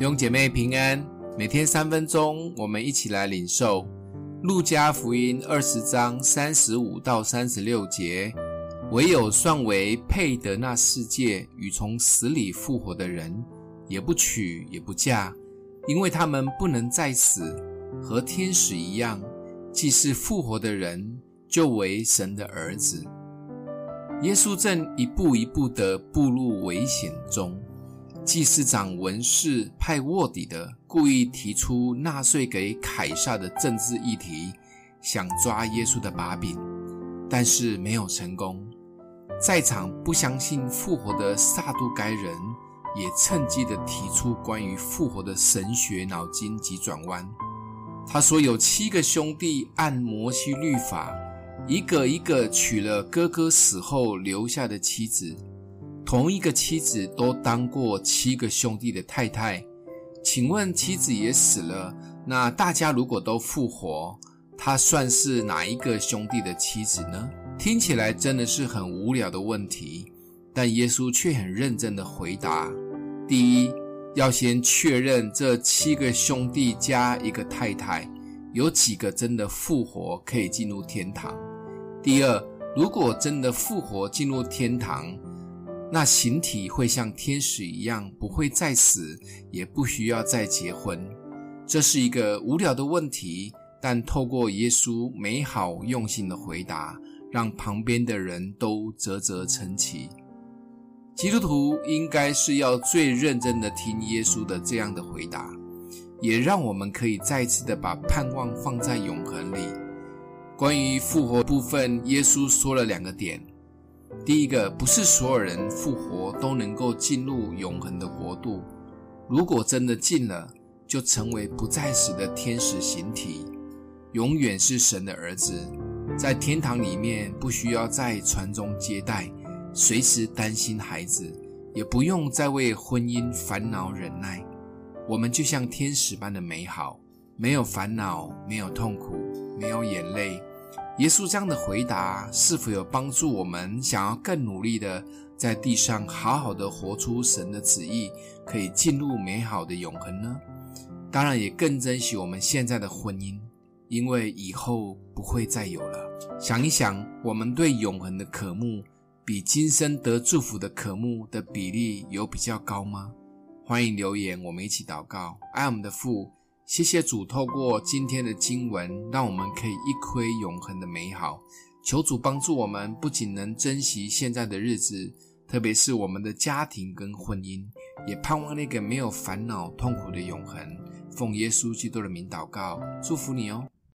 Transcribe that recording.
弟兄姐妹平安，每天三分钟，我们一起来领受路加福音二十章三十五到三十六节。唯有算为配得那世界与从死里复活的人，也不娶也不嫁，因为他们不能再死，和天使一样。既是复活的人，就为神的儿子。耶稣正一步一步地步入危险中。祭司长文士派卧底的故意提出纳税给凯撒的政治议题，想抓耶稣的把柄，但是没有成功。在场不相信复活的撒都该人也趁机的提出关于复活的神学脑筋急转弯。他说有七个兄弟按摩西律法，一个一个娶了哥哥死后留下的妻子。同一个妻子都当过七个兄弟的太太，请问妻子也死了，那大家如果都复活，他算是哪一个兄弟的妻子呢？听起来真的是很无聊的问题，但耶稣却很认真的回答：第一，要先确认这七个兄弟加一个太太，有几个真的复活可以进入天堂；第二，如果真的复活进入天堂，那形体会像天使一样，不会再死，也不需要再结婚。这是一个无聊的问题，但透过耶稣美好用心的回答，让旁边的人都啧啧称奇。基督徒应该是要最认真的听耶稣的这样的回答，也让我们可以再次的把盼望放在永恒里。关于复活部分，耶稣说了两个点。第一个，不是所有人复活都能够进入永恒的国度。如果真的进了，就成为不再死的天使形体，永远是神的儿子，在天堂里面不需要再传宗接代，随时担心孩子，也不用再为婚姻烦恼忍耐。我们就像天使般的美好，没有烦恼，没有痛苦，没有眼泪。耶稣这样的回答是否有帮助我们想要更努力的在地上好好的活出神的旨意，可以进入美好的永恒呢？当然，也更珍惜我们现在的婚姻，因为以后不会再有了。想一想，我们对永恒的渴慕，比今生得祝福的渴慕的比例有比较高吗？欢迎留言，我们一起祷告，爱我们的父。谢谢主，透过今天的经文，让我们可以一窥永恒的美好。求主帮助我们，不仅能珍惜现在的日子，特别是我们的家庭跟婚姻，也盼望那个没有烦恼、痛苦的永恒。奉耶稣基督的名祷告，祝福你哦。